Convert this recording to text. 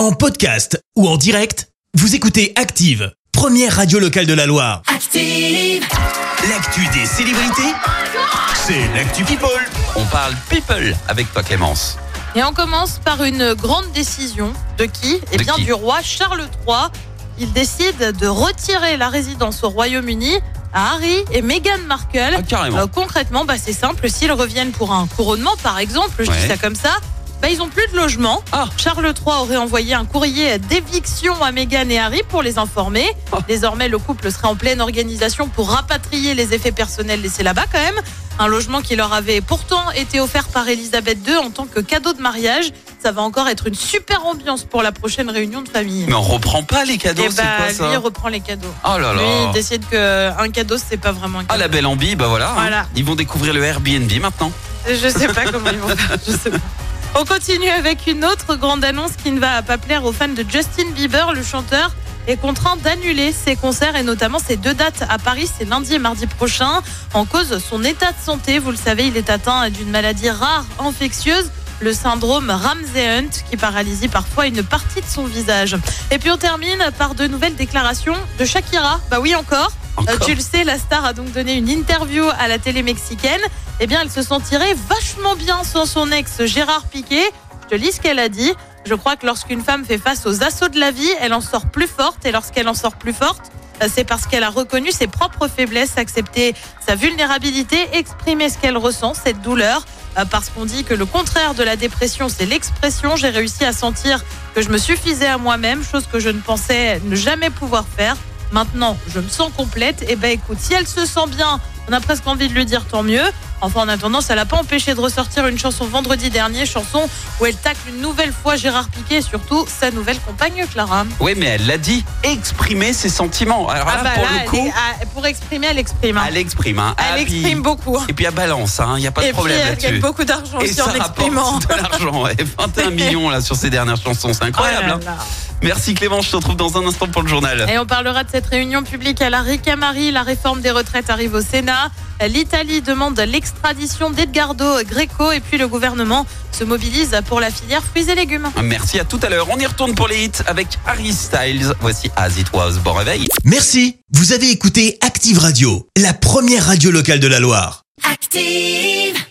En podcast ou en direct, vous écoutez Active, première radio locale de la Loire. Active. L'actu des célébrités, c'est l'actu People. On parle people avec toi Clémence. Et on commence par une grande décision. De qui? Eh De bien qui? du roi Charles III. Il décide de retirer la résidence au Royaume-Uni à Harry et Meghan Markle. Ah, carrément. Euh, concrètement, bah, c'est simple. S'ils reviennent pour un couronnement, par exemple, je Ouais. dis ça comme ça, bah, ils ont plus de logement. Ah. Charles III aurait envoyé un courrier d'éviction à Meghan et Harry pour les informer. Ah. Désormais, le couple serait en pleine organisation pour rapatrier les effets personnels laissés là-bas quand même. Un logement qui leur avait pourtant été offert par Elisabeth II en tant que cadeau de mariage. Ça va encore être une super ambiance pour la prochaine réunion de famille. Mais on reprend pas les cadeaux, Et c'est bah, quoi lui, ça il reprend les cadeaux. Oh là Lui, il là. décide qu'un cadeau, c'est pas vraiment un Ah cadeau. la belle ambi, bah voilà. hein. Voilà. Ils vont découvrir le Airbnb maintenant. Je sais pas comment ils vont faire. Je sais pas. On continue avec une autre grande annonce qui ne va pas plaire aux fans de Justin Bieber. Le chanteur est contraint d'annuler ses concerts et notamment ses deux dates à Paris, c'est lundi et mardi prochain. En cause, son état de santé. Vous le savez, il est atteint d'une maladie rare infectieuse. Le syndrome Ramsey-Hunt qui paralyse parfois une partie de son visage. Et puis on termine par de nouvelles déclarations de Shakira. Bah oui encore. Euh, Encore. tu le sais, la star a donc donné une interview à la télé mexicaine. Eh bien, elle se sentirait vachement bien sans son ex Gérard Piquet. Je te lis ce qu'elle a dit. Je crois que lorsqu'une femme fait face aux assauts de la vie, elle en sort plus forte. Et lorsqu'elle en sort plus forte, euh, c'est parce qu'elle a reconnu ses propres faiblesses, accepté sa vulnérabilité, exprimé ce qu'elle ressent, cette douleur. Euh, Parce qu'on dit que le contraire de la dépression, c'est l'expression. J'ai réussi à sentir que je me suffisais à moi-même, chose que je ne pensais ne jamais pouvoir faire. Maintenant, je me sens complète. Et ben écoute, si elle se sent bien, on a presque envie de lui dire tant mieux. Enfin, en attendant, ça l'a pas empêché de ressortir une chanson vendredi dernier, chanson où elle tacle une nouvelle fois Gérard Piquet et surtout sa nouvelle compagne Clara. Oui, mais elle l'a dit, exprimer ses sentiments. Alors là, Ah bah pour là, le coup, est- ah, pour exprimer, elle exprime. hein. elle exprime. Hein. Elle Ah, puis- exprime beaucoup. hein. Et puis elle balance, il n'y a pas de Et puis problème elle gagne beaucoup d'argent aussi ça en exprimant. de l'argent, ouais. 21 millions là sur ses dernières chansons, c'est incroyable. Oh hein. là là. Merci Clément, je te retrouve dans un instant pour le journal. Et on parlera de cette réunion publique à la Ricamari. La réforme des retraites arrive au Sénat. L'Italie demande l'extradition d'Edgardo Greco et puis le gouvernement se mobilise pour la filière fruits et légumes. Merci à tout à l'heure. On y retourne pour les hits avec Harry Styles. Voici As It Was. Bon réveil. Merci, vous avez écouté Active Radio, la première radio locale de la Loire. Active.